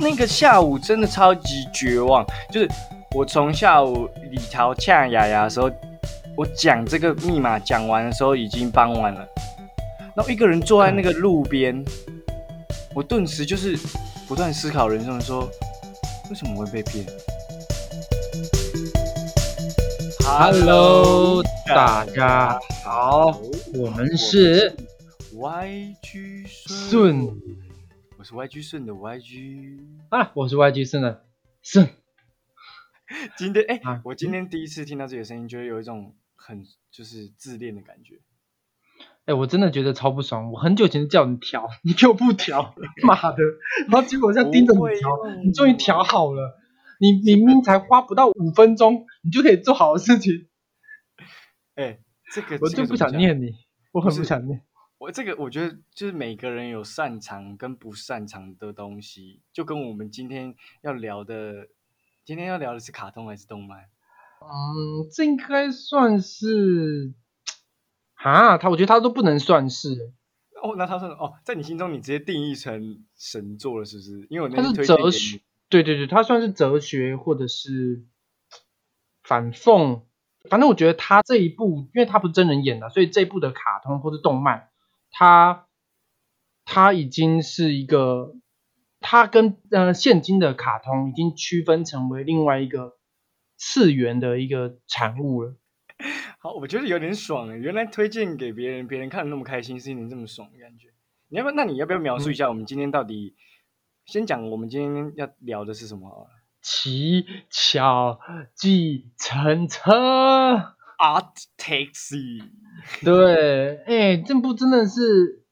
那个下午真的超级绝望，就是我从下午李桃呛雅雅的时候，我讲这个密码讲完的时候已经傍晚了，然后一个人坐在那个路边，我顿时就是不断思考人生的说，为什么会被骗？Hello，大家好，我们是 YG 顺我是 YG 顺的 YG。啊，我是 YG 顺的顺。今天哎、啊我今天第一次听到自己的声音，觉得有一种很就是自恋的感觉。哎、我真的觉得超不爽。我很久前叫你调，你给我不调，妈的！然后结果我现在盯着不会你调，你终于调好了。你你明明才花不到五分钟，你就可以做好的事情，哎、这个我就不想。念你，我很不想念。我这个我觉得就是每个人有擅长跟不擅长的东西，就跟我们今天要聊的，今天要聊的是卡通还是动漫？嗯，这应该算是，啊，他我觉得他都不能算是，哦，那他算哦，在你心中你直接定义成神作了，是不是？因为我那它是哲学，对对对，他算是哲学或者是反讽。反正我觉得他这一部，因为他不是真人演的，所以这一部的卡通或是动漫，它它已经是一个，它跟呃现今的卡通已经区分成为另外一个次元的一个产物了。好，我觉得有点爽哎！原来推荐给别人，别人看的那么开心，是一点这么爽的感觉。你要不要？那你要不要描述一下我们今天到底？先讲我们今天要聊的是什么好了骑巧计程车。？Art Taxi。对，哎、这部真的是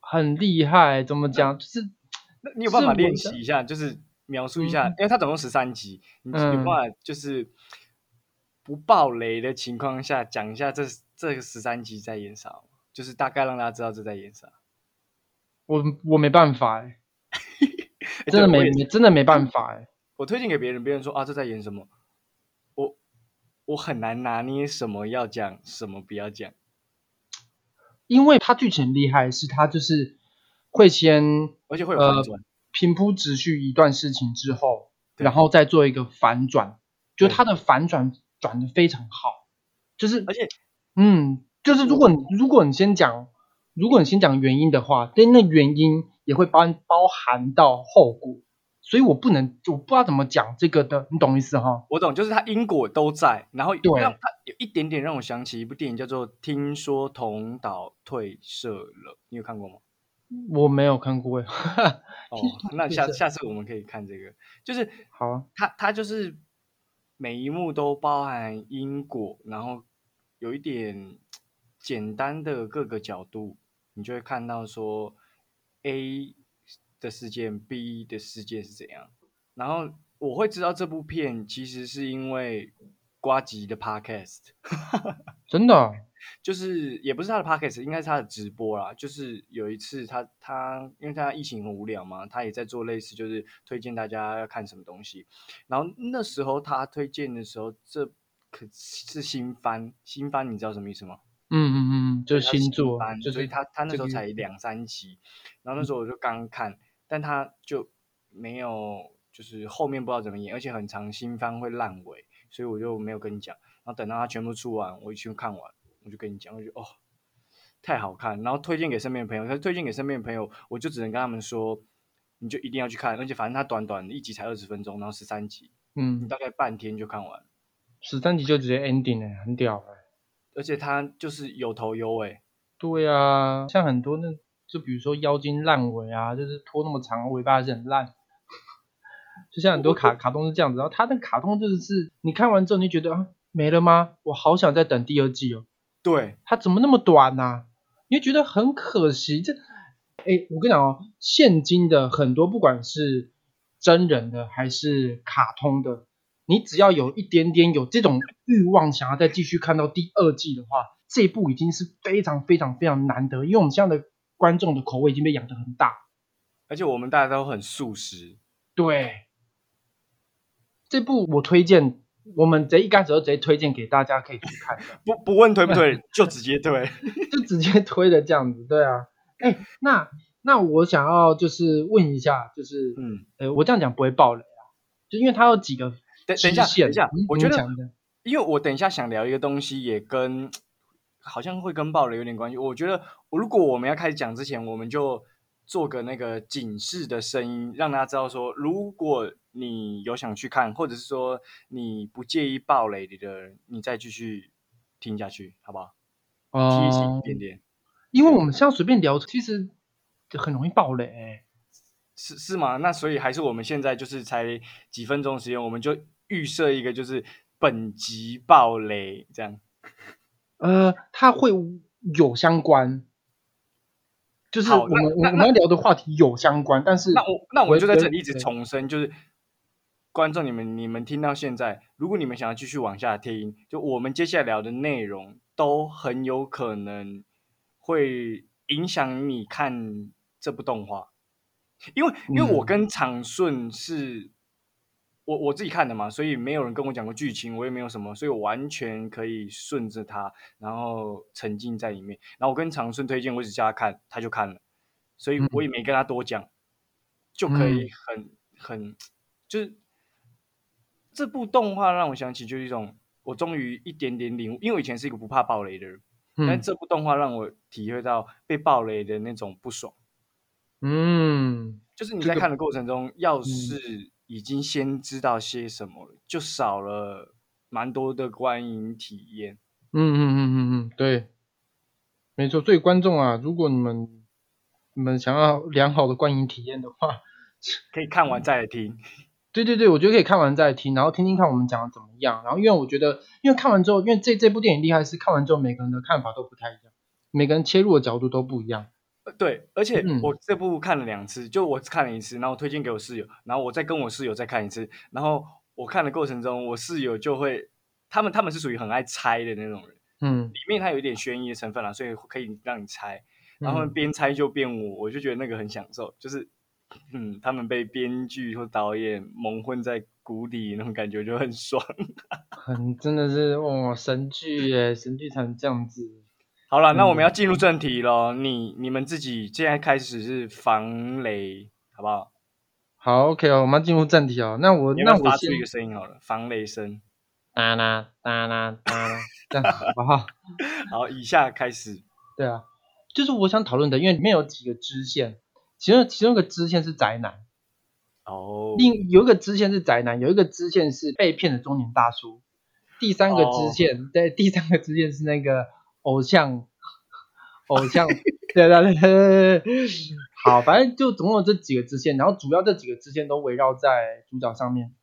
很厉害，怎么讲？就是那你有办法练习一下，就是描述一下，嗯因为它总共十三集，你有嗯办法就是不爆雷的情况下讲一下这这个十三集在演啥？就是大概让大家知道这在演啥。我我没办法、哎，诶真的没没真的没办法、哎，我推荐给别人，别人说啊这在演什么，我我很难拿捏什么要讲，什么不要讲。因为它剧情很厉害，是它就是会先而且会有反呃转。平铺直叙一段事情之后，然后再做一个反转，就对。它的反转转的非常好，就是而且嗯，就是如果你如果你先讲，如果你先讲原因的话，对，那原因也会包包含到后果，所以我不能，我不知道怎么讲这个的，你懂意思哈？我懂，就是它因果都在，然后对。让它有一点点让我想起一部电影叫做《听说同岛退社了》，你有看过吗？我没有看过，哎，哦那下下次我们可以看这个，就是好啊，它它就是每一幕都包含因果，然后有一点简单的各个角度，你就会看到说 A 的事件，B 的事件是怎样。然后我会知道这部片其实是因为瓜吉的 Podcast，真的啊，就是也不是他的 podcast，应该是他的直播啦。就是有一次他他因为他疫情很无聊嘛，他也在做类似就是推荐大家要看什么东西。然后那时候他推荐的时候，这可是新番，新番你知道什么意思吗？嗯嗯嗯，就是它是星座，番，就是所以他他那时候才两三集，然后那时候我就刚看，但他就没有就是后面不知道怎么演，而且很长新番会烂尾，所以我就没有跟你讲。然后等到它全部出完，我一去看完，我就跟你讲，我就哦太好看，然后推荐给身边的朋友，他推荐给身边的朋友，我就只能跟他们说，你就一定要去看，而且反正它短短的一集才二十分钟，然后十三集，你嗯，大概半天就看完，十三集就直接 ending 哎，很屌哎。而且它就是有头有尾。对啊，像很多那，就比如说妖精烂尾啊，就是拖那么长，尾巴还是很烂。就像很多卡 卡通是这样子，然后它的卡通就是是，你看完之后你就觉得啊没了吗？我好想再等第二季哦，对，它怎么那么短呐、你会觉得很可惜。这，哎，我跟你讲哦，现今的很多不管是真人的还是卡通的，你只要有一点点有这种欲望，想要再继续看到第二季的话，这一部已经是非常非常非常难得，因为我们现在的观众的口味已经被养得很大。而且我们大家都很素食，对，这部我推荐，我们直接一开始就直接推荐给大家可以去看，不不问推不推，就直接推。就直接推的这样子。对啊，哎，那那我想要就是问一下，就是嗯，呃，我这样讲不会爆雷啊，就因为它有几个等等一下，等一下嗯，我觉得因为我等一下想聊一个东西，也跟好像会跟爆雷有点关系。我觉得，如果我们要开始讲之前，我们就做个那个警示的声音，让大家知道说，如果你有想去看，或者是说你不介意爆雷的人，你再继续听下去，好不好？贴心哦一点点，因为我们这样随便聊，其实很容易爆雷、欸。是是吗？那所以还是我们现在就是才几分钟时间，我们就预设一个就是本集爆雷这样。呃，它会有相关，就是我们我们要聊的话题有相关，但是那我那我就在这里一直重申，就是观众你们你们听到现在，如果你们想要继续往下听，就我们接下来聊的内容都很有可能会影响你看这部动画，因为因为我嗯跟长顺是。我我自己看的嘛，所以没有人跟我讲过剧情，我也没有什么，所以我完全可以顺着他，然后沉浸在里面。然后我跟长顺推荐，我只叫他看，他就看了，所以我也没跟他多讲，就可以很很就是这部动画让我想起就是一种我终于一点点领悟，因为我以前是一个不怕暴雷的人，但嗯。这部动画让我体会到被暴雷的那种不爽。嗯。就是你在看的过程中，要是已经先知道些什么了，就少了蛮多的观影体验。嗯嗯嗯嗯嗯，对，没错。所以观众啊，如果你们你们想要良好的观影体验的话，可以看完再来听。对对对，我觉得可以看完再听，然后听听看我们讲的怎么样。然后因为我觉得，因为看完之后，因为这这部电影厉害是看完之后每个人的看法都不太一样，每个人切入的角度都不一样。呃对，而且嗯我这部看了两次，就我看了一次，然后推荐给我室友，然后我再跟我室友再看一次，然后我看的过程中，我室友就会，他们他们是属于很爱猜的那种人，嗯，里面它有一点悬疑的成分啦，所以可以让你猜，然后他们嗯边猜就边我，我就觉得那个很享受，就是，嗯，他们被编剧或导演蒙混在鼓底那种感觉就很爽。很真的是哇神剧耶，神剧才能这样子。好了，那我们嗯要进入正题咯。你你们自己现在开始是防雷，好不好？好，OK 哦，我们要进入正题哦。那我那我发出一个声音好了，防雷声。哒啦哒啦哒啦，这样好不好？好，以下开始。对啊，就是我想讨论的，因为里面有几个支线，其中其中一个支线是宅男，哦，另有一个支线是宅男，有一个支线是被骗的中年大叔，第三个支线，对，第三个支线是那个偶像，偶像，对对对好，反正就总共有这几个支线，然后主要这几个支线都围绕在主角上面。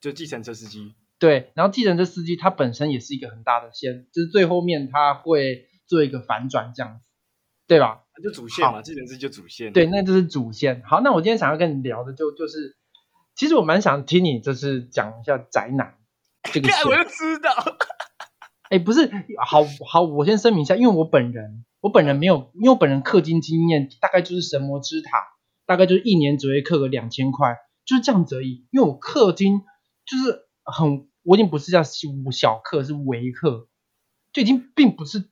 就计程车司机。对，然后计程车司机他本身也是一个很大的线，就是最后面他会做一个反转这样子，对吧？就主线嘛，计程车就主线。对，那就是主线。好，那我今天想要跟你聊的就就是，其实我蛮想听你就是讲一下宅男这个看我线。就知道。哎，不是，好好，我先声明一下，因为我本人我本人没有，因为我本人氪金经验大概就是神魔之塔，大概就是一年只会氪个两千块，就是这样子而已。因为我氪金就是很，我已经不是叫小氪，是微氪，就已经并不是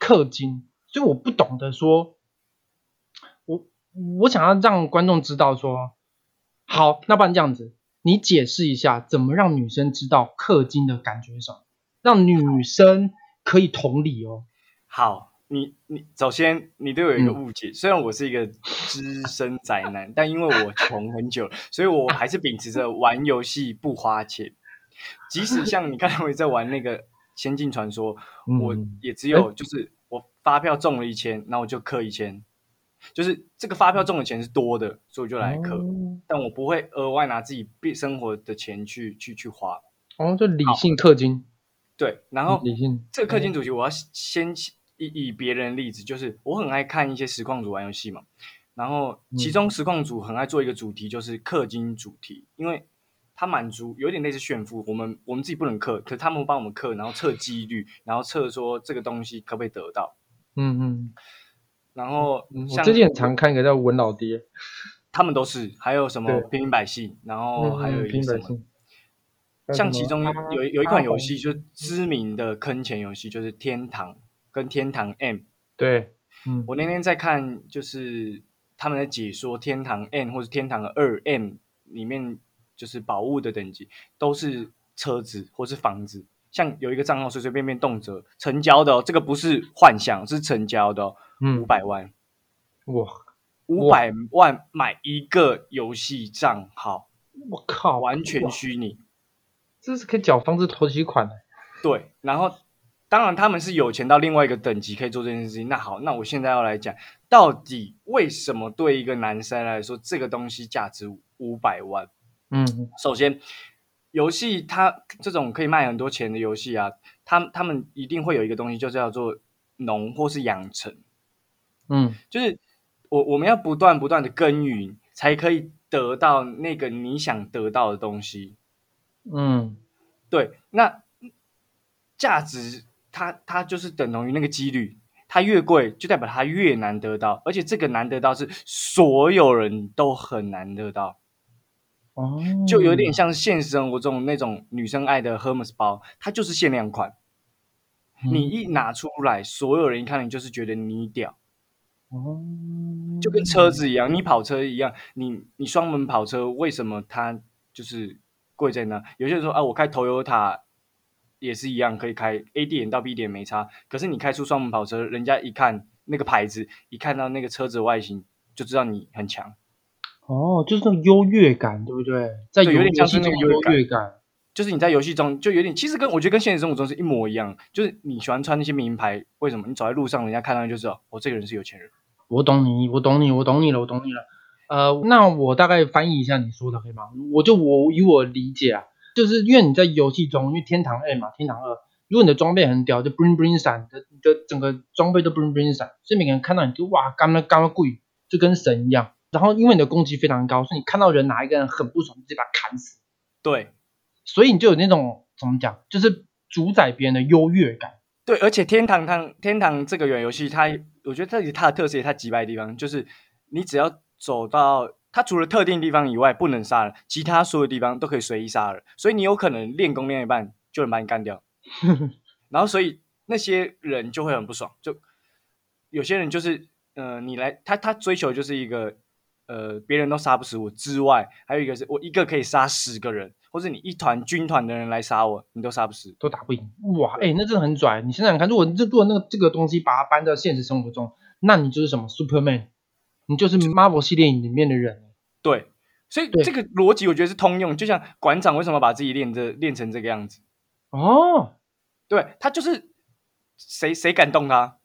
氪金，所以我不懂得说，我我想要让观众知道说，好，那不然这样子，你解释一下怎么让女生知道氪金的感觉是什么，让女生可以同理哦。好，你你首先你对我有一个嗯误解，虽然我是一个资深宅男，但因为我穷很久，所以我还是秉持着玩游戏不花钱。即使像你刚才我在玩那个《仙境传说》，我嗯也只有就是我发票中了一千，那我就氪一千，就是这个发票中的钱是多的，所以我就来氪，哦但我不会额外拿自己必生活的钱去去去花。哦，就理性氪金，对，然后这个氪金主题，我要先以以别人的例子，就是我很爱看一些实况组玩游戏嘛，然后其中实况组很爱做一个主题，就是氪金主题，因为它满足有点类似炫富，我们我们自己不能氪，可是他们帮我们氪，然后测几率，然后测说这个东西可不可以得到，嗯嗯。然后像最近很常看一个叫文老爹，他们都是，还有什么平民百姓，然后还有嗯一个什么。像其中有有一款游戏，就是知名的坑钱游戏，就是天堂跟天堂 M。对，嗯我那天在看，就是他们在解说天堂 M 或者天堂二 M 里面就是宝物的等级，都是车子或是房子。像有一个账号随随便便动辄成交的哦，这个不是幻想，是成交的哦，嗯五，百万，哇，五百万买一个游戏账号，我靠，完全虚拟。这是可以缴房子投期款的。对，然后当然他们是有钱到另外一个等级可以做这件事情。那好，那我现在要来讲，到底为什么对一个男生来说，这个东西价值五百万？嗯首先，游戏它这种可以卖很多钱的游戏啊，他他们一定会有一个东西，就叫做农或是养成，嗯就是我我们要不断不断的耕耘，才可以得到那个你想得到的东西。嗯。对，那价值它它就是等同于那个几率，它越贵就代表它越难得到，而且这个难得到是所有人都很难得到，哦，就有点像现实生活中那种女生爱的 Hermes 包，它就是限量款，嗯。你一拿出来，所有人一看你就是觉得你屌，哦，就跟车子一样，你跑车一样，你你双门跑车为什么它就是贵在那？有些人说啊，我开 Toyota 也是一样，可以开 A 点到 B 点没差。可是你开出双门跑车，人家一看那个牌子，一看到那个车子外形，就知道你很强。哦，就是那种优越感，对不对？在游对有点像是游戏中的那个优越感。就是你在游戏中就有点，其实跟我觉得跟现实生活中是一模一样。就是你喜欢穿那些名牌，为什么？你走在路上，人家看到你就知道，哦，这个人是有钱人。我懂你，我懂你，我懂你了，我懂你了。呃，那我大概翻译一下你说的，可以吗？我就我以我理解啊，就是因为你在游戏中，因为天堂 A 嘛，天堂二，如果你的装备很屌，就 bling bling 闪，你的你的整个装备都 bling bling 闪，所以每个人看到你就哇，干了干了贵，就跟神一样。然后因为你的攻击非常高，所以你看到人哪一个人很不爽，直接把他砍死，对所以你就有那种怎么讲，就是主宰别人的优越感。对，而且天堂堂天堂这个远游戏，它我觉得这里它的特色也它击败的地方，就是你只要走到它除了特定地方以外不能杀人，其他所有地方都可以随意杀人，所以你有可能练功练一半就能把你干掉，然后所以那些人就会很不爽，就有些人就是呃，你来他他追求就是一个呃别人都杀不死我之外，还有一个是我一个可以杀十个人，或者你一团军团的人来杀我，你都杀不死。都打不赢。哇，哎、那真的很拽。你想想看，如果这如果那个这个东西把它搬到现实生活中，那你就是什么 Superman，你就是 Marvel 系列里面的人。对，所以这个逻辑我觉得是通用。就像馆长为什么把自己练这练成这个样子？哦，对他就是谁谁敢动他，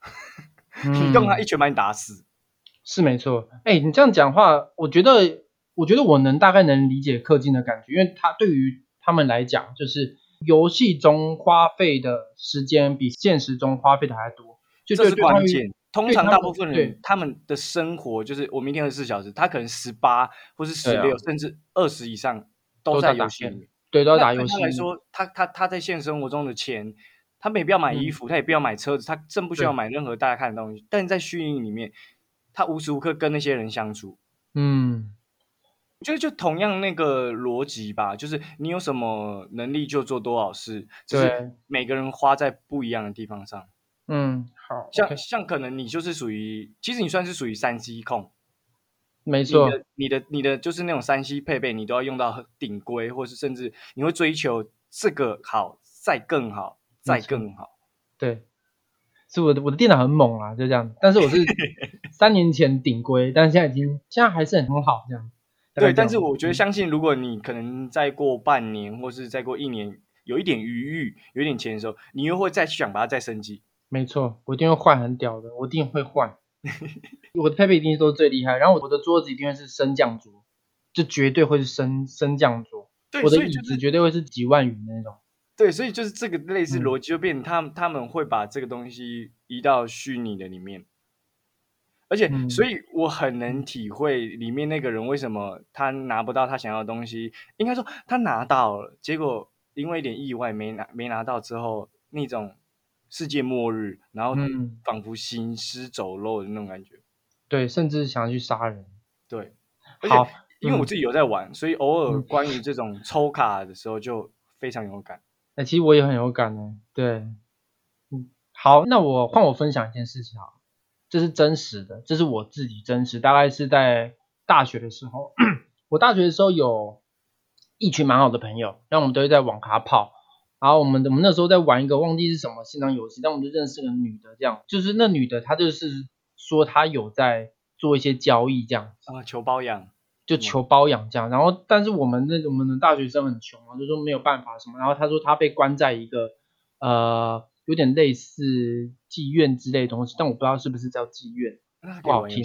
你嗯动他一拳把你打死。是没错。哎、你这样讲话，我觉得，我觉得我能大概能理解氪金的感觉，因为他对于他们来讲，就是游戏中花费的时间比现实中花费的还多，就这是关键。通常大部分人他们的生活就是我明天二十四小时，他可能十八或是十六、啊甚至二十以上都都在打游戏里面。对都要打游戏他来说，他他他在现实生活中的钱，他没必要买衣嗯。服，他也不要买车子，他更不需要买任何大家看的东西。但是在虚拟里面，他无时无刻跟那些人相处，嗯，我觉得就同样那个逻辑吧，就是你有什么能力就做多少事，就是每个人花在不一样的地方上。嗯，好，像像可能你就是属于，其实你算是属于三 C 控，没错，的你的你的就是那种三 C 配备，你都要用到很顶规，或是甚至你会追求这个好，再更好，再更好。对，是我的我的电脑很猛啊，就这样。但是我是 三年前顶规，但是现在已经现在还是很好这样。对，但是我觉得嗯相信，如果你可能再过半年，或是再过一年，有一点余裕，有一点钱的时候，你又会再去想把它再升级。没错，我一定会换很屌的，我一定会换。我的配备一定都是最厉害，然后我的桌子一定会是升降桌，就绝对会是升升降桌。对，我的椅子绝对会是几万元的那种。对，所以就是这个类似嗯逻辑，就变成他们他们会把这个东西移到虚拟的里面，而且，嗯所以我很能体会里面那个人为什么他拿不到他想要的东西，应该说他拿到了，结果因为一点意外没拿没拿到之后，那种世界末日，然后嗯仿佛行尸走肉的那种感觉。对，甚至想去杀人。对，而好且因为我嗯自己有在玩，所以偶尔嗯关于这种抽卡的时候就非常有感。哎、其实我也很有感呢。对，嗯，好，那我换我分享一件事情啊，这是真实的，这是我自己真实，大概是在大学的时候，我大学的时候有一群蛮好的朋友，然后我们都会在网咖泡，然后我们我们那时候在玩一个忘记是什么线上游戏，但我们就认识个女的，这样就是那女的她就是说她有在做一些交易这样，啊，求包养，就求包养这样，然后但是我们那我们的大学生很穷啊，就说没有办法什么，然后她说她被关在一个呃有点类似妓院之类的东西，但我不知道是不是叫妓院。不好听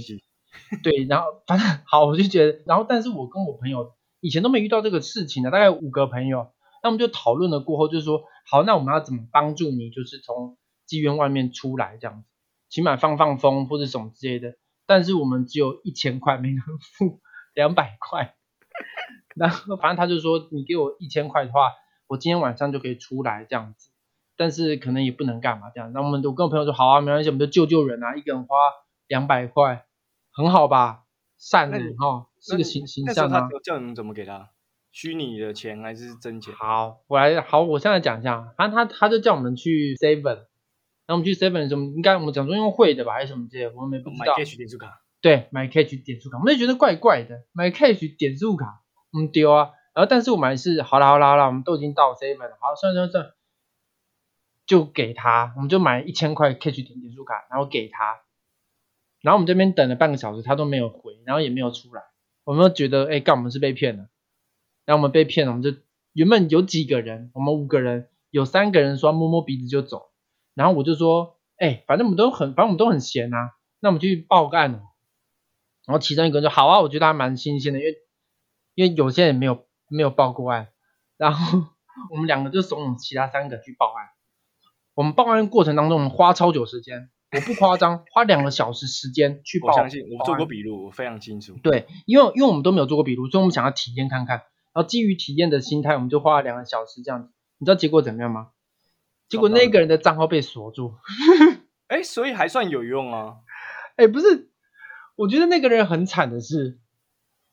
对，然后反正好，我就觉得，然后但是我跟我朋友以前都没遇到这个事情的，大概五个朋友，那我们就讨论了过后，就是说，好，那我们要怎么帮助你，就是从妓院外面出来这样子，起码放放风或者什么之类的。但是我们只有一千块，没人付两百块，然后反正他就说，你给我一千块的话，我今天晚上就可以出来这样子。但是可能也不能干嘛这样，那我们我跟我朋友说好啊，没关系，我们就救救人啊，一个人花两百块，很好吧？善那你良哈，是个形形象啊。他叫你们怎么给他？虚拟的钱还是真钱？好，我来好，我现在讲一下，反正他他就叫我们去 Seven，然后我们去 Seven 什么，应该我们讲说用汇的吧，还是什么之类的，我们也不知买道。cash 点数卡，对，买 Cash 点数卡，我们就觉得怪怪的，买 Cash 点数卡，我们丢啊。然后但是我们还是好啦好啦好啦，我们都已经到 Seven 了，好，算了算了算了，就给他，我们就买一千块 Cash 点点数卡，然后给他。然后我们这边等了半个小时，他都没有回，然后也没有出来，我们就觉得，哎，干我们是被骗了。然后我们被骗了，我们就原本有几个人，我们五个人，有三个人说摸摸鼻子就走，然后我就说，哎，反正我们都很，反正我们都很闲啊，那我们去报个案哦。然后其中一个人说好啊，我觉得还蛮新鲜的，因为因为有些人没有没有报过案，然后我们两个就怂恿其他三个去报案。我们报案过程当中，我们花超久时间，我不夸张，花两个小时时间去报。我相信我做过笔录，我非常清楚。对，因为因为我们都没有做过笔录，所以我们想要体验看看。然后基于体验的心态，我们就花了两个小时这样子。你知道结果怎么样吗？结果那个人的账号被锁住。哎，所以还算有用啊。哎，不是，我觉得那个人很惨的是，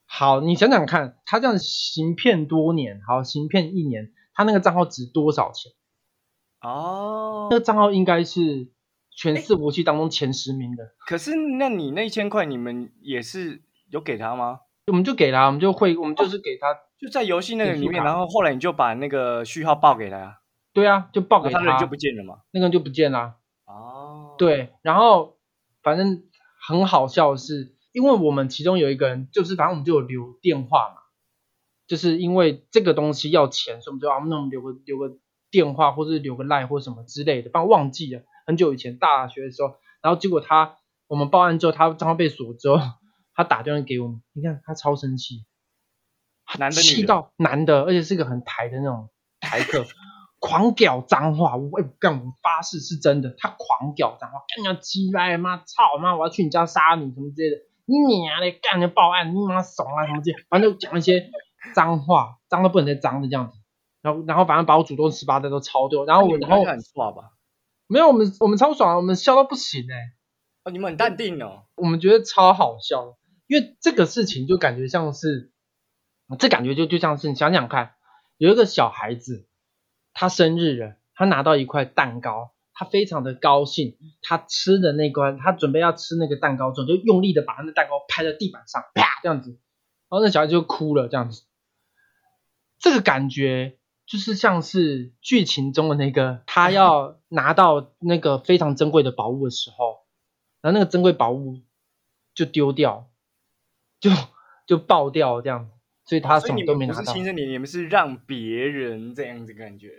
好，你想想看，他这样行骗多年，好，行骗一年，他那个账号值多少钱？哦那，个账号应该是全伺服器当中前十名的。可是那你那一千块，你们也是有给他吗？我们就给他，我们就会，我们就是给他，就在游戏那个里面，然后后来你就把那个序号报给他，对啊，就报给他人就不见了嘛。那个人就不见啦。哦，，对，然后反正很好笑的是，因为我们其中有一个人，就是反正我们就有留电话嘛，就是因为这个东西要钱，所以我们就啊，那我们留个留个电话，或者留个赖或什么之类的，反正忘记了，很久以前大学的时候，然后结果他我们报案之后，他账号被锁之后，他打电话给我们，你看他超生气，男的气到男的，而且是一个很台的那种台客，狂屌脏话，我哎干，我发誓是真的，他狂屌脏话，干你要鸡掰妈，操妈，我要去你家杀你什么之类的，你娘嘞，干你报案，你妈怂啊什么之类的，反正就讲一些脏话，脏到不能再脏的这样子，然后然后反正把我祖宗十八代都抄掉，然后我然后很爽吧？没有我们我们超爽，我们笑到不行哎、哦，你们很淡定哦。我们觉得超好笑，因为这个事情就感觉像是，这感觉就就像是你想想看，有一个小孩子，他生日了，他拿到一块蛋糕，他非常的高兴，他吃的那关，他准备要吃那个蛋糕之后，就用力的把那个蛋糕拍在地板上，啪这样子，然后那小孩就哭了，这样子，这个感觉就是像是剧情中的那个他要拿到那个非常珍贵的宝物的时候。然后那个珍贵宝物就丢掉，就就爆掉这样子，所以他什么都没拿到。们不是亲生点，你们是让别人这样子感觉。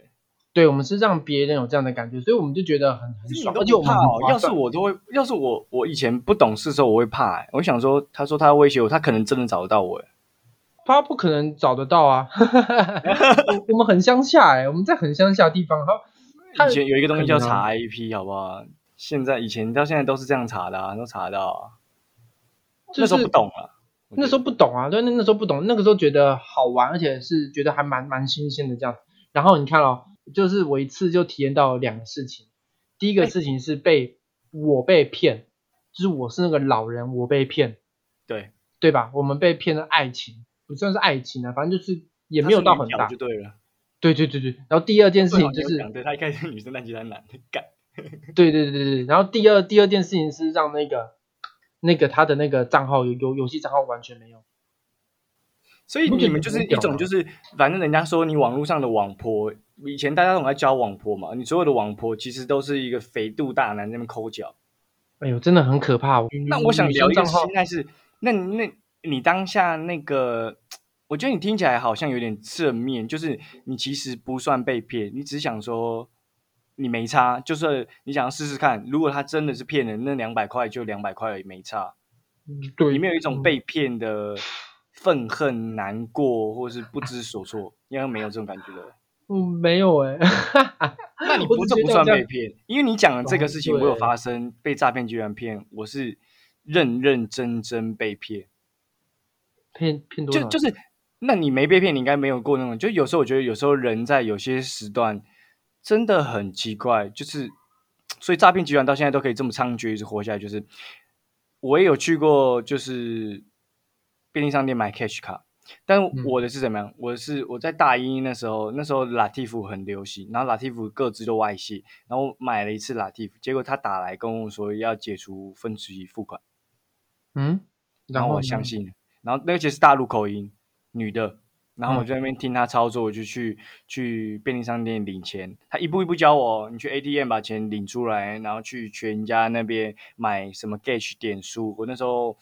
对，我们是让别人有这样的感觉，所以我们就觉得很很爽，而且我怕哦。要是我都会，要是我我以前不懂事的时候，我会怕、欸。我想说，他说他威胁我，他可能真的找得到我、欸。他不可能找得到啊。我我们很乡下哎、我们在很乡下的地方，他他以前有一个东西叫查 IP，好不好？现在以前到现在都是这样查的啊，都查得到啊。就是那时候不懂啊，我觉那时候不懂啊，对，那那时候不懂，那个时候觉得好玩，而且是觉得还蛮蛮新鲜的这样。然后你看哦，就是我一次就体验到两个事情。第一个哎事情是被我被骗，就是我是那个老人，我被骗，对，对吧？我们被骗的爱情，不算是爱情啊，反正就是也没有到很大就。对了。对对对对。然后第二件事情就是对他一开始女生，但其实他男的，干。对对对对对，然后第二第二件事情是让那个那个他的那个账号有游游戏账号完全没有。所以你们就是一种就是，反正人家说你网络上的网婆，以前大家总在教网婆嘛，你所有的网婆其实都是一个肥肚大男那边抠脚。哎呦，真的很可怕。那我想聊一个心态是，那那你当下那个，我觉得你听起来好像有点正面，就是你其实不算被骗，你只想说你没差，就是你想要试试看，如果他真的是骗人，那两百块就两百块也没差。对，你没有一种被骗的。愤恨、难过，或是不知所措，应该没有这种感觉的。嗯，没有哎。那你不这不算被骗，因为你讲的这个事情我有发生，被诈骗集团骗，我是认认真真被骗。骗骗多就就是，那你没被骗，你应该没有过那种。就有时候我觉得，有时候人在有些时段真的很奇怪，就是所以诈骗集团到现在都可以这么猖獗，一直活下来。就是我也有去过，就是。便利商店买 cash 卡，但我的是怎么样？我是我在大一那时候，那时候 Latif 很流行，然后 Latif 各自都外泄，然后买了一次 Latif，结果他打来跟我说要解除分期付款，嗯，然后我相信，然后那个其实是大陆口音，女的，然后我在那边听他操作，我就去去便利商店领钱，他一步一步教我，你去 ATM 把钱领出来，然后去全家那边买什么 Gage 点数，我那时候。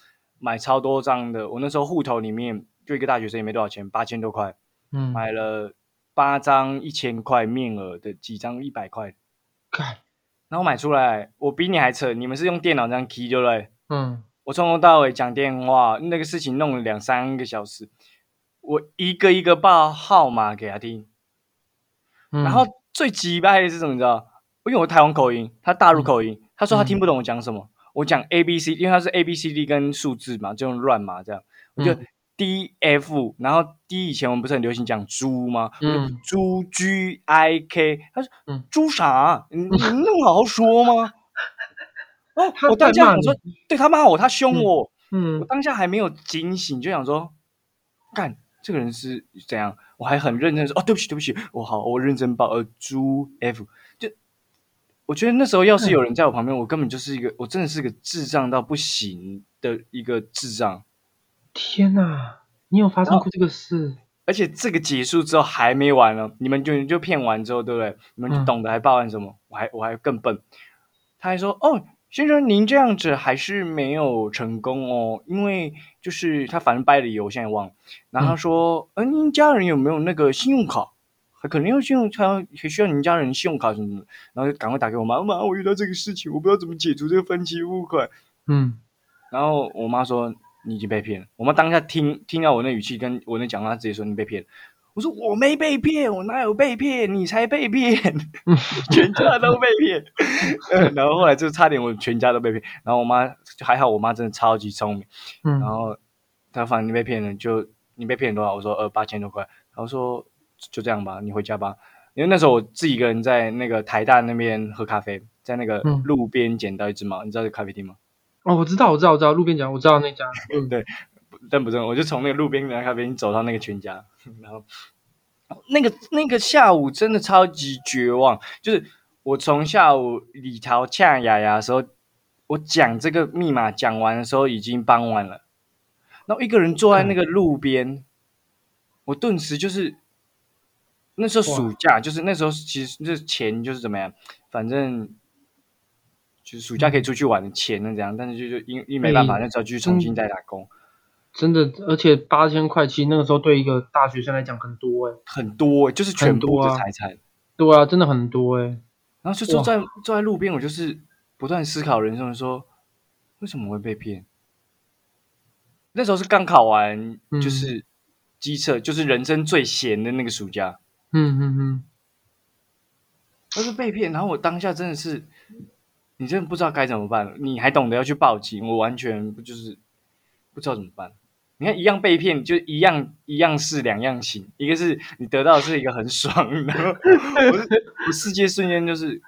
买超多张的，我那时候户头里面就一个大学生也没多少钱，八千多块，嗯，买了八张一千块面额的，几张？一百块，看，然后买出来，我比你还扯，你们是用电脑这样 key 对不对？嗯，我从头到尾讲电话，那个事情弄了两三个小时，我一个一个报号码给他听，然后最鸡掰的是什么？你知道？因为我台湾口音，他大陆口音，他说他听不懂我讲什么。我讲 A B C，因为他是 A B C D 跟数字嘛，就用乱码这样。我就 D F，然后 D 以前我们不是很流行讲猪吗？嗯，猪 G I K，他说猪啥？你你能好好说吗？哦，我当下想说，对他骂我，他凶我。嗯，我当下还没有警醒，就想说，干这个人是怎样？我还很认真说，哦，对不起，对不起，我好，我认真报，呃，猪 F 就。我觉得那时候要是有人在我旁边，我根本就是一个，我真的是个智障到不行的一个智障。天哪，你有发生过这个事？而且这个结束之后还没完呢，你们就就骗完之后，对不对？你们就懂得还报案什么？我还我还更笨，他还说：“哦，先生，您这样子还是没有成功哦，因为就是他反正掰理由，我现在忘了。然后他说：，嗯，您家人有没有那个信用卡？”可能要信用卡，还需要您家人信用卡什么的，然后就赶快打给我妈妈，我遇到这个事情，我不知道怎么解除这个分期付款。嗯，然后我妈说你已经被骗了。我妈当下听听到我那语气，跟我那讲话，直接说你被骗。我说我没被骗，我哪有被骗？你才被骗，全家都被骗。然后后来就差点我全家都被骗。然后我妈还好，我妈真的超级聪明。嗯，然后她反正你被骗了，就你被骗多少？我说呃八千多块。然后说。就这样吧，你回家吧。因为那时候我自己一个人在那个台大那边喝咖啡，在那个路边捡到一只猫，你知道这咖啡厅吗？哦，我知道，我知道，我知道路边捡，我知道那家。嗯，对，但不是，我就从那个路边的咖啡厅走到那个全家，然后那个那个下午真的超级绝望。就是我从下午李桃呛雅雅的时候，我讲这个密码讲完的时候已经傍晚了，然后一个人坐在那个路边，我顿时就是。那时候暑假就是那时候，其实这钱就是怎么样，反正就是暑假可以出去玩的钱那怎样，但是就就因因没办法，那时候去重新再打工。真的，而且八千块其实那个时候对一个大学生来讲很多哎，很多就是全部的财产。对啊，真的很多哎。然后就坐在坐在路边，我就是不断思考人生，说为什么会被骗？那时候是刚考完，就是机测，就是人生最闲的那个暑假。嗯嗯嗯，那是被骗，然后我当下真的是，你真的不知道该怎么办，你还懂得要去报警，我完全不就是不知道怎么办。你看，一样被骗，就一样一样是两样情，一个是你得到是一个很爽，然 后我我世界瞬间就是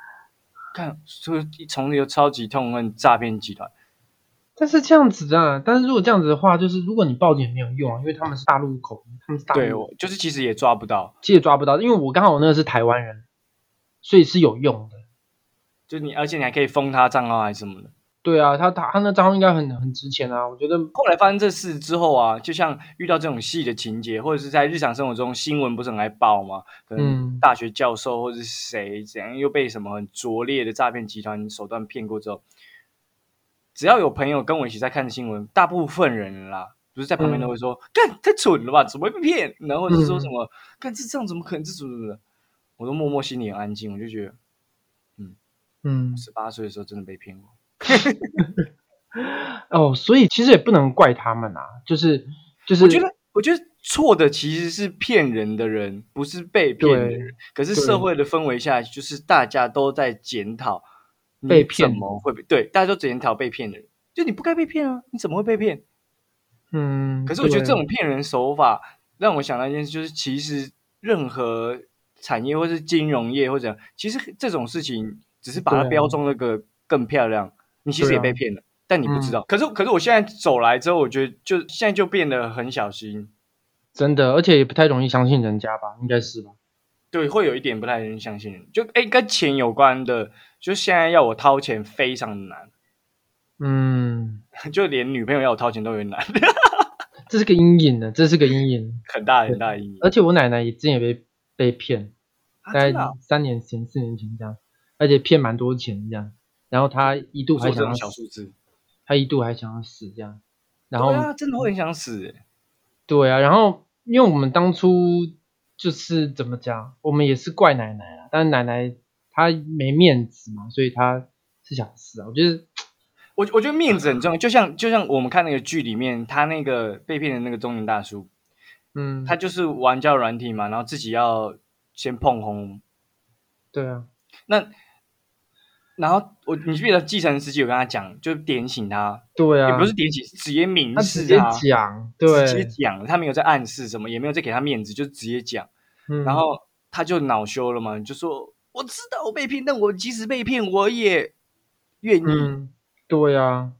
看，就从那个超级痛恨诈骗集团。但是这样子啊，但是如果这样子的话，就是如果你报警没有用啊，因为他们是大陆口音，他们是大陆，对，就是其实也抓不到，其实也抓不到，因为我刚好那个是台湾人，所以是有用的。就你，而且你还可以封他账号还是什么的。对啊，他他他那账号应该很很值钱啊，我觉得后来发生这事之后啊，就像遇到这种戏的情节，或者是在日常生活中新闻不是很爱报吗？可能嗯大学教授或者是谁怎样又被什么很拙劣的诈骗集团手段骗过之后，只要有朋友跟我一起在看新闻，大部分人啦，不是在旁边都会说：“干、太蠢了吧，怎么会被骗？”然后是说什么：“干、这这样怎么可能？这怎么怎么的？”我都默默心里很安静，我就觉得嗯嗯十八岁的时候真的被骗过。哦，所以其实也不能怪他们啊，就是就是我觉得，我觉得错的其实是骗人的人，不是被骗的人。可是社会的氛围下，就是大家都在检讨你被骗怎么会被对，大家都检讨被骗的人，就你不该被骗啊，你怎么会被骗？嗯，可是我觉得对这种骗人手法让我想到一件事，就是其实任何产业或是金融业或者其实这种事情只是把它标中那个更漂亮，你其实也被骗了。但你不知嗯道，可是可是我现在走来之后，我觉得就现在就变得很小心，真的，而且也不太容易相信人家吧，应该是吧？对，会有一点不太容易相信人。就哎，跟钱有关的，就现在要我掏钱非常的难，嗯，就连女朋友要我掏钱都有点难，这是个阴影呢，这是个阴影。很大很大的意义。而且我奶奶也之前也被被骗，啊，大概真的啊三年前、四年前这样，而且骗蛮多钱这样。然后他一度还想要，小数字，他一度还想要死这样。然后真的会很想死欸。对啊，然后因为我们当初就是怎么讲，我们也是怪奶奶啊，但是奶奶她没面子嘛，所以她是想死啊。我觉得我我觉得面子很重要，就像就像我们看那个剧里面，他那个被骗的那个中年大叔，嗯，他就是玩交友软体嘛，然后自己要先碰红，对啊，那然后我你记得计程司机有跟他讲，就点醒他，对啊，也不是点醒，直接明她直接讲，对，直接讲，他没有在暗示什么，也没有在给他面子，就直接讲，嗯。然后他就恼羞了嘛，就说我知道我被骗，但我即使被骗，我也愿意。嗯，对啊，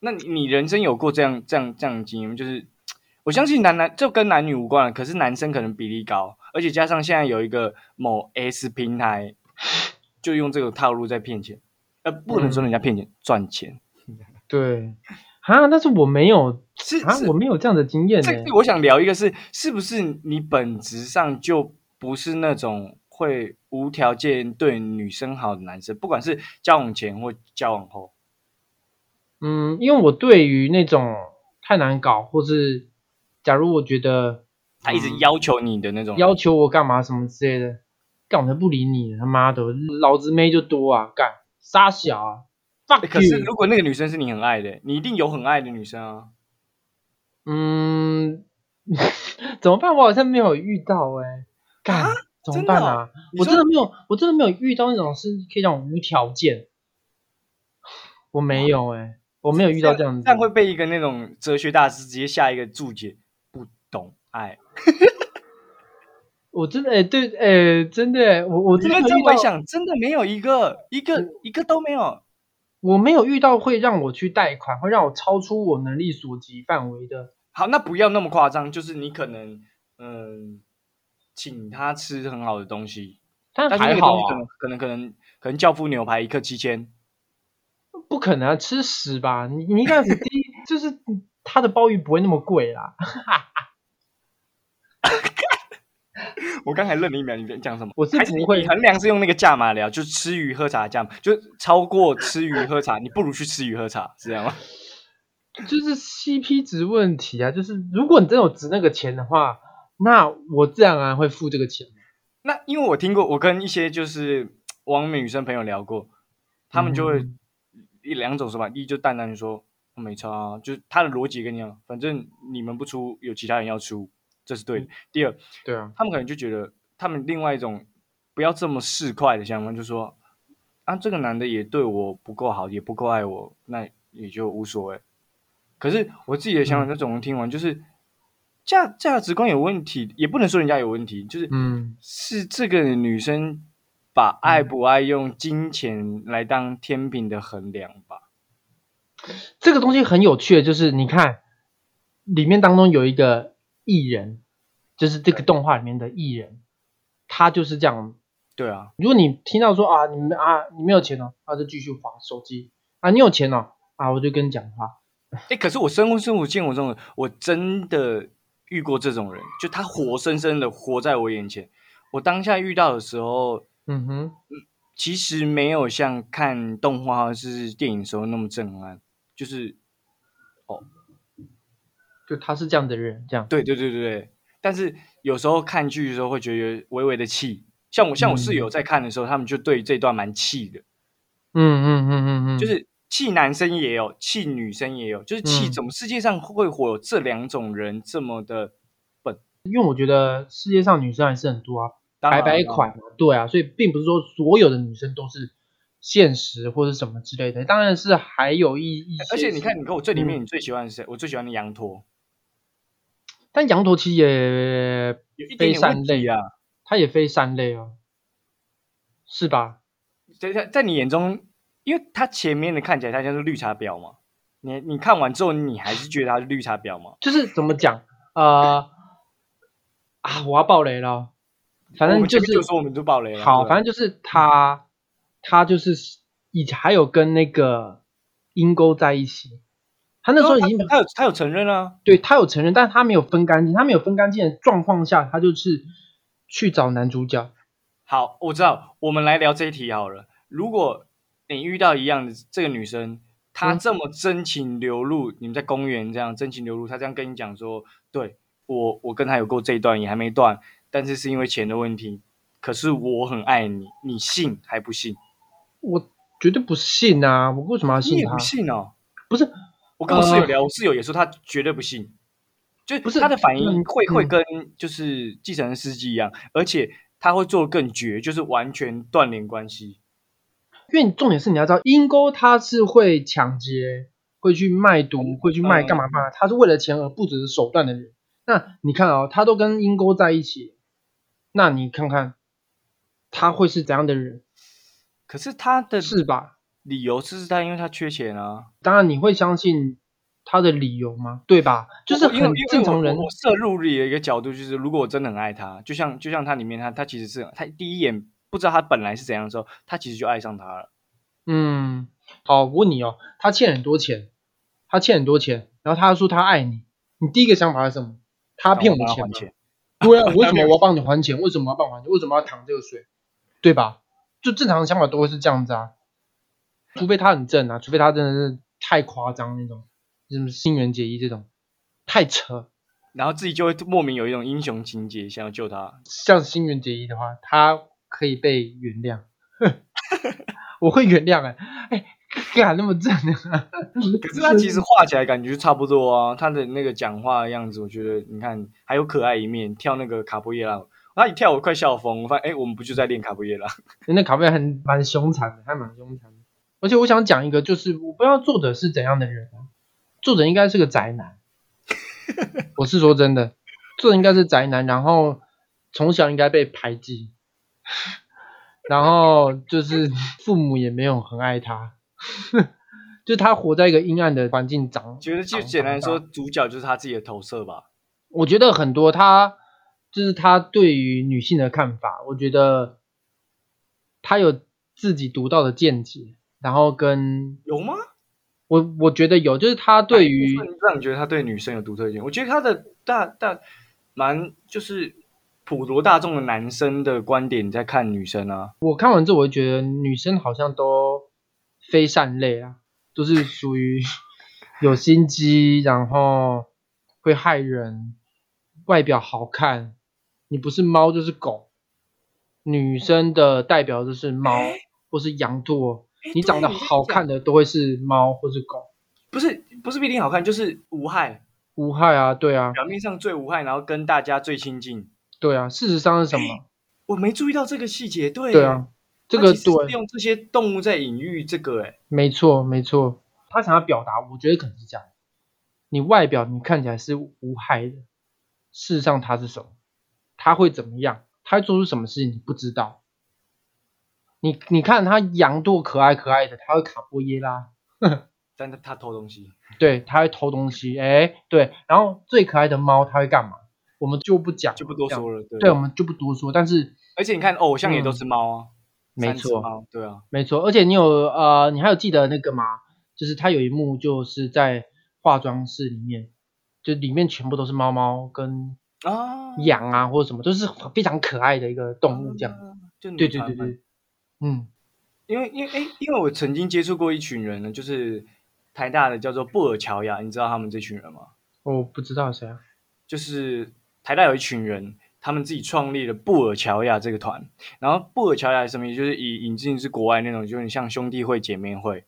那你你人生有过这样这样这样的经验？吗？就是我相信男男就跟男女无关了，可是男生可能比例高，而且加上现在有一个某 S 平台，就用这个套路在骗钱，呃，不能说人家骗钱，赚钱。对，啊，但是我没有啊，是。啊我没有这样的经验呢、这我想聊一个是，是不是你本质上就不是那种会无条件对女生好的男生，不管是交往前或交往后。嗯，因为我对于那种太难搞，或是假如我觉得他一直嗯要求你的那种，要求我干嘛什么之类的，干我才不理你，他妈的，老子妹就多啊，干傻小，fuck 可是 you，如果那个女生是你很爱的，你一定有很爱的女生啊。嗯，怎么办？我好像没有遇到哎、干、怎么办啊？你说我真的没有，我真的没有遇到那种是可以让我无条件，我没有哎、我没有遇到这样子，这样会被一个那种哲学大师直接下一个注解，不懂爱。我真的哎、对哎、真的、欸、我我真的没有遇到，真回想，真的没有一个一个一个都没有。我没有遇到会让我去贷款，会让我超出我能力所及范围的。好，那不要那么夸张，就是你可能嗯，请他吃很好的东西，但还好可，能可能可能可能教父牛排一克七千，不可能啊，吃屎吧？你你一开始第一 就是他的鲍鱼不会那么贵啦。我刚才愣了一秒，你在讲什么？我是不会衡量是用那个价码聊，就是吃鱼喝茶价，就超过吃鱼喝茶，你不如去吃鱼喝茶，是这样吗？就是 CP 值问题啊，就是如果你真的有值那个钱的话，那我自然而然会付这个钱。那因为我听过，我跟一些就是网美女生朋友聊过，他们就会嗯一两种说法，一就淡淡的说没差啊，就是他的逻辑跟你讲，反正你们不出，有其他人要出，这是对的。第二，对啊，他们可能就觉得他们另外一种不要这么市侩的想法，就说啊，这个男的也对我不够好，也不够爱我，那也就无所谓。可是我自己的想法，嗯那种听完就是价价值观有问题，也不能说人家有问题，就是嗯是这个女生把爱不爱用金钱来当天平的衡量吧。这个东西很有趣的，就是你看里面当中有一个艺人，就是这个动画里面的艺人，他就是这样。对啊，如果你听到说啊，你们啊，你没有钱哦，他就继续划手机。啊，你有钱哦，啊，我就跟你讲话。哎，可是我生活生活见过这种人，我真的遇过这种人，就他活生生的活在我眼前。我当下遇到的时候，嗯哼，其实没有像看动画或是电影的时候那么震撼，就是哦，就他是这样的人，这样。对对对对对。但是有时候看剧的时候会觉得微微的气，像我像我室友在看的时候，他们就对这段蛮气的。嗯嗯嗯嗯嗯，就是气男生也有，气女生也有，就是气嗯怎么世界上会会有这两种人这么的笨因为我觉得世界上女生还是很多啊，白白款嘛，对啊，所以并不是说所有的女生都是现实或者什么之类的，当然是还有一一些。而且你看，你跟我最里面，嗯你最喜欢的是谁？我最喜欢的羊驼，但羊驼其实也非点善类啊。它也非善类哦，是吧？在在在你眼中，因为它前面的看起来它像是绿茶婊嘛，你你看完之后，你还是觉得它是绿茶婊吗？就是怎么讲呃啊，我要爆雷了，反正就是说我们都爆雷了。好，反正就是他，他就是以前还有跟那个阴沟在一起，他那时候已经他他有他有承认啊，对他有承认，但是他没有分干净，他没有分干净的状况下，他就是去找男主角。好，我知道，我们来聊这一题好了。如果你遇到一样的这个女生，她嗯这么真情流露，你们在公园这样真情流露，她这样跟你讲说，对我我跟她有过这一段也还没断，但是是因为钱的问题，可是我很爱你，你信还不信？我绝对不信啊！我为什么要信他你也不？信哦？不是，我跟我室友呃聊，我室友也说他绝对不信，就不是他的反应会会跟就是计程车司机一样，而且他会做得更绝，就是完全断联关系。因为重点是你要知道，阴沟他是会抢劫、会去卖毒、会去卖干嘛干嘛，他是为了钱而不择手段的人。那你看哦，他都跟阴沟在一起，那你看看他会是怎样的人，可是他的是吧？理由是他因为他缺钱啊，当然你会相信他的理由吗？对吧？就是很正常人我摄入里的一个角度就是，如果我真的很爱他，就像就像他里面他他其实是他第一眼不知道他本来是怎样的时候，他其实就爱上他了。嗯，好，我问你哦，他欠很多钱，他欠很多钱，然后他说他爱你，你第一个想法是什么？他骗我钱吗？对啊，为什么我要帮你还钱？为什么要帮我还钱？为什么要淌这个水？对吧？就正常的想法都会是这样子啊，除非他很正啊，除非他真的是太夸张那种，什么新垣结衣这种，太扯。然后自己就会莫名有一种英雄情节，想要救他。像新垣结衣的话，他可以被原谅，我会原谅哎、哎，干那么正啊！可是他其实画起来感觉就差不多啊，他的那个讲话的样子，我觉得你看还有可爱一面，跳那个卡布耶拉，他一跳我快笑疯，我发现哎，我们不就在练卡布耶拉？那卡贝很蛮凶残的，还蛮凶残的。而且我想讲一个，就是我不知道作者是怎样的人啊，作者应该是个宅男。我是说真的，作者应该是宅男，然后从小应该被排挤，然后就是父母也没有很爱他，就他活在一个阴暗的环境长。觉得就长简单说，主角就是他自己的投射吧。我觉得很多他就是他对于女性的看法，我觉得他有自己独到的见解，然后跟有吗？我我觉得有，就是他对于让你觉得他对女生有独特意见？我觉得他的大大蛮就是普罗大众的男生的观点在看女生啊。我看完之后，我就觉得女生好像都非善类啊，都是属于 有心机，然后会害人，外表好看，你不是猫就是狗，女生的代表就是猫或是羊驼，你长得好看的都会是猫或是狗，不是不是必定好看，就是无害，无害啊，对啊，表面上最无害，然后跟大家最亲近。对啊，事实上是什么？我没注意到这个细节，对对啊，这个对，用这些动物在隐喻这个，哎，没错没错，他想要表达，我觉得可能是这样，你外表你看起来是无害的，事实上他是什么？他会怎么样？他会做出什么事情？你不知道。你你看他羊多可爱可爱的，他会卡波耶拉，但他他偷东西，对，他会偷东西，哎，对，然后最可爱的猫它会干嘛？我们就不讲，就不多说了。对，对，我们就不多说。但是而且你看，偶像也都嗯是猫啊，没错猫对啊，没错，而且你有呃，你还有记得那个吗？就是他有一幕就是在化妆室里面，就里面全部都是猫猫跟啊，羊啊或者什么，都是非常可爱的一个动物这样。啊，就对对对对，嗯，因为因为诶，因为我曾经接触过一群人呢，就是台大的叫做布尔乔亚，你知道他们这群人吗？我不知道谁啊。就是台大有一群人，他们自己创立了布尔乔亚这个团。然后布尔乔亚是什么意思？就是以引进是国外那种，就是像兄弟会、姐妹会。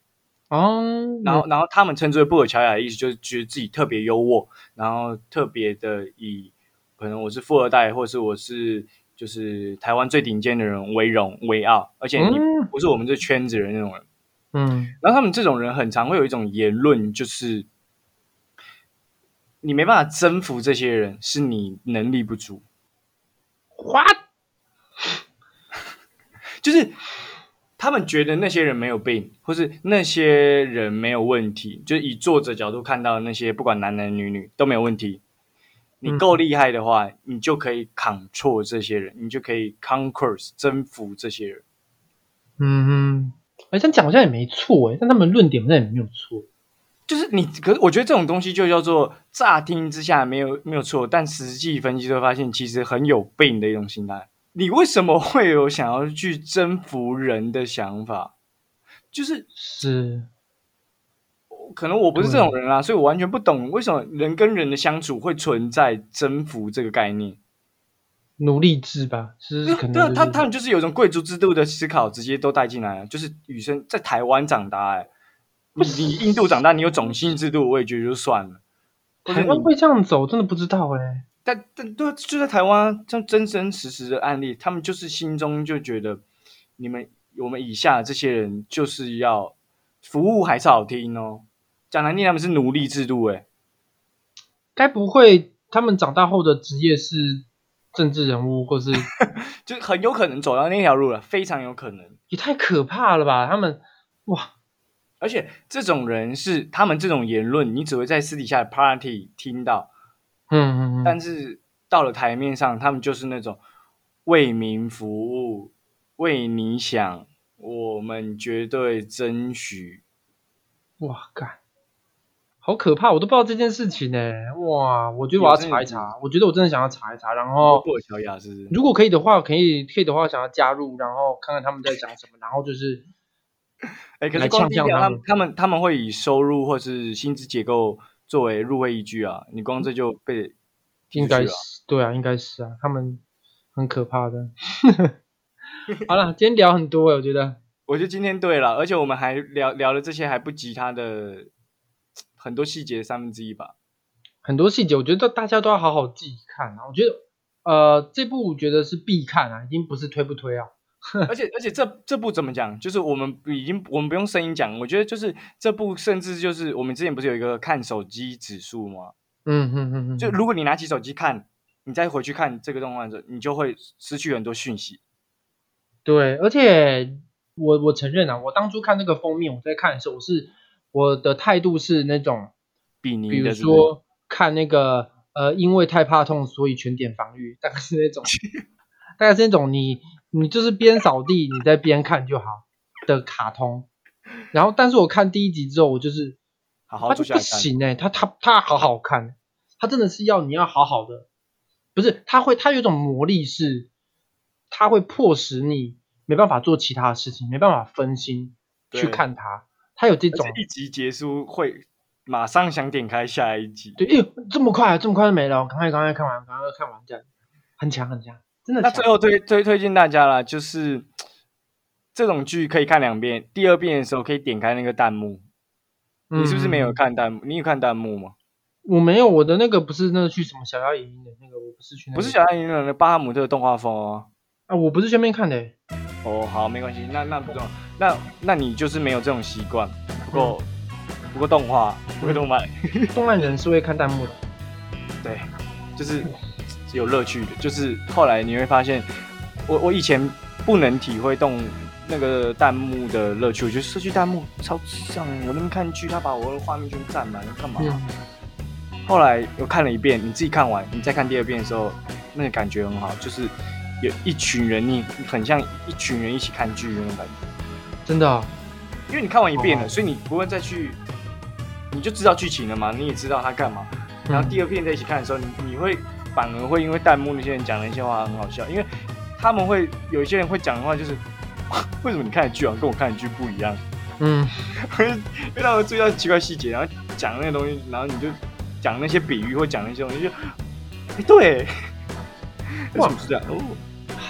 哦，然后，然后他们称之为布尔乔亚的意思，就是觉得自己特别优渥，然后特别的以可能我是富二代，或是我是就是台湾最顶尖的人为荣为傲，而且你嗯不是我们这圈子人那种人。嗯，然后他们这种人很常会有一种言论，就是你没办法征服这些人，是你能力不足。花 就是他们觉得那些人没有病，或是那些人没有问题，就是以作者角度看到那些不管男男女女都没有问题。你够厉害的话，你就可以 control 这些人，你就可以 conquer 征服这些人。嗯哼，哎，这样讲好像也没错哎，但他们论点好像也没有错。就是你，可是我觉得这种东西就叫做乍听之下没有没有错，但实际分析就会发现其实很有病的一种心态。你为什么会有想要去征服人的想法？就是是，可能我不是这种人啊，所以我完全不懂为什么人跟人的相处会存在征服这个概念。奴隶制吧，是可能、对啊，他他们就是有一种贵族制度的思考，直接都带进来了。就是女生在台湾长大、欸，哎，你你印度长大，你有种姓制度，我也觉得就算了。台湾会这样走，真的不知道哎。但但对，就在台湾，像真真实实的案例，他们就是心中就觉得，你们我们以下这些人就是要服务还是好听哦，讲难听，他们是奴隶制度，哎，该不会他们长大后的职业是政治人物，或是 就很有可能走到那条路了，非常有可能。也太可怕了吧？他们哇，而且这种人是他们这种言论，你只会在私底下的 party 听到，嗯嗯嗯，但是到了台面上，他们就是那种为民服务、为你想，我们绝对争取。哇干，好可怕！我都不知道这件事情呢。哇，我觉得我要查一查，我觉得我真的想要查一查，然后布尔乔亚是不是？如果可以的话，可以可以的话，想要加入，然后看看他们在讲什么，然后就是 哎，可是光第一条，他们们他们他们会以收入或是薪资结构作为入会依据啊，你光这就被踢 应该是对啊，应该是啊，他们很可怕的。好了，今天聊很多欸，我觉得我觉得今天对了，而且我们还聊聊了这些，还不及他的很多细节的三分之一吧。很多细节，我觉得大家都要好好自己看啊。我觉得呃，这部我觉得是必看啊，已经不是推不推啊。而且而且这这部怎么讲？就是我们已经我们不用声音讲，我觉得就是这部甚至就是我们之前不是有一个看手机指数吗？嗯嗯嗯嗯，就如果你拿起手机看，你再回去看这个动画的时候，你就会失去很多讯息。对，而且我我承认啊，我当初看那个封面，我在看的时候，我是我的态度是那种，比如说看那个呃，因为太怕痛，所以全点防御，大概是那种，大概是那种你你就是边扫地你在边看就好的卡通。然后，但是我看第一集之后，我就是好好他就不。行哎、他他他好好看，他真的是要你要好好的，不是他会他有一种魔力是，他会迫使你没办法做其他的事情，没办法分心去对看它，他有这而种一集结束会马上想点开下一集。对，哎呦这么快这么快就没了，我赶快赶快看完，赶快看完这样，很强很强，真的强那最。后推推推荐大家啦，就是这种剧可以看两遍，第二遍的时候可以点开那个弹幕。你是不是没有嗯？看弹幕？你有看弹幕吗？我没有，我的那个不是那个去什么小妖影音的那个，我不是去那个，不是小妖影音的巴哈姆特的动画风哦。啊，我不是全面看的欸，哦，好，没关系，那那不重要。那那你就是没有这种习惯。不过不过动画，不过动漫，动漫人是会看弹幕的。对，就是有乐趣的。就是后来你会发现，我我以前不能体会动那个弹幕的乐趣，我觉得社区弹幕超智障。我那边看剧，他把我的画面全占满了，干嘛？嗯，后来又看了一遍，你自己看完，你再看第二遍的时候，那个感觉很好，就是有一群人，你很像一群人一起看剧那种感觉。真的、哦，因为你看完一遍了，哦所以你不会再去，你就知道剧情了嘛，你也知道他干嘛。然后第二遍在一起看的时候，你你会反而会因为弹幕那些人讲的一些话很好笑，因为他们会有一些人会讲的话就是，为什么你看的剧好像跟我看的剧不一样？嗯，会会让我注意到奇怪细节，然后讲那些东西，然后你就讲那些比喻或讲那些东西，就，哎、对，为什么是这样？哦，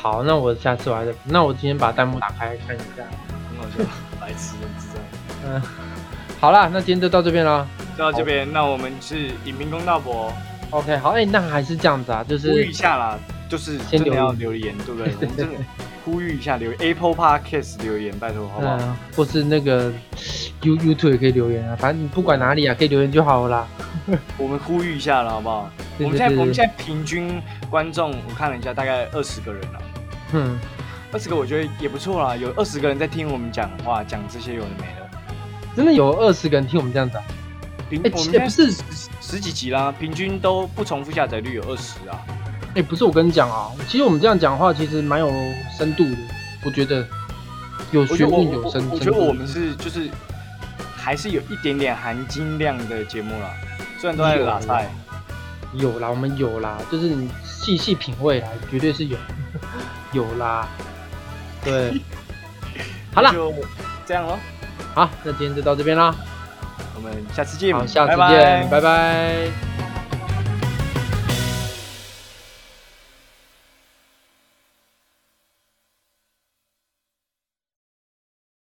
好，那我下次我还是，那我今天把弹幕打开看一下。很好笑，白痴，智障。嗯，好啦，那今天就到这边了。到这边，那我们是影评公道博。OK，好，哎、那还是这样子啊，就是呼吁一下啦，就是先真的要留留言，对不对？我们真的呼吁一下留 Apple Podcast 留言，拜托好不好？嗯，或是那个 You YouTube 也可以留言啊，反正你不管哪里啊，可以留言就好了啦。我们呼吁一下了，好不好？对我们现在我们现在平均观众，我看了一下，大概二十个人了。嗯，二十个我觉得也不错啦，有二十个人在听我们讲话，讲这些有的没的。真的有二十个人听我们这样子啊？哎平我们其实不是现在十十几集啦，平均都不重复下载率有二十啊。哎、不是我跟你讲啊，其实我们这样讲话其实蛮有深度的，我觉得有学问有深我我觉得我们是就是还是有一点点含金量的节目啦，虽然都在有拉赛。有啦，我们有啦，就是你细细品味啦，绝对是有，有啦，对，好了，就这样喽，好，那今天就到这边啦，我们下次见，好，下次拜拜。见，拜拜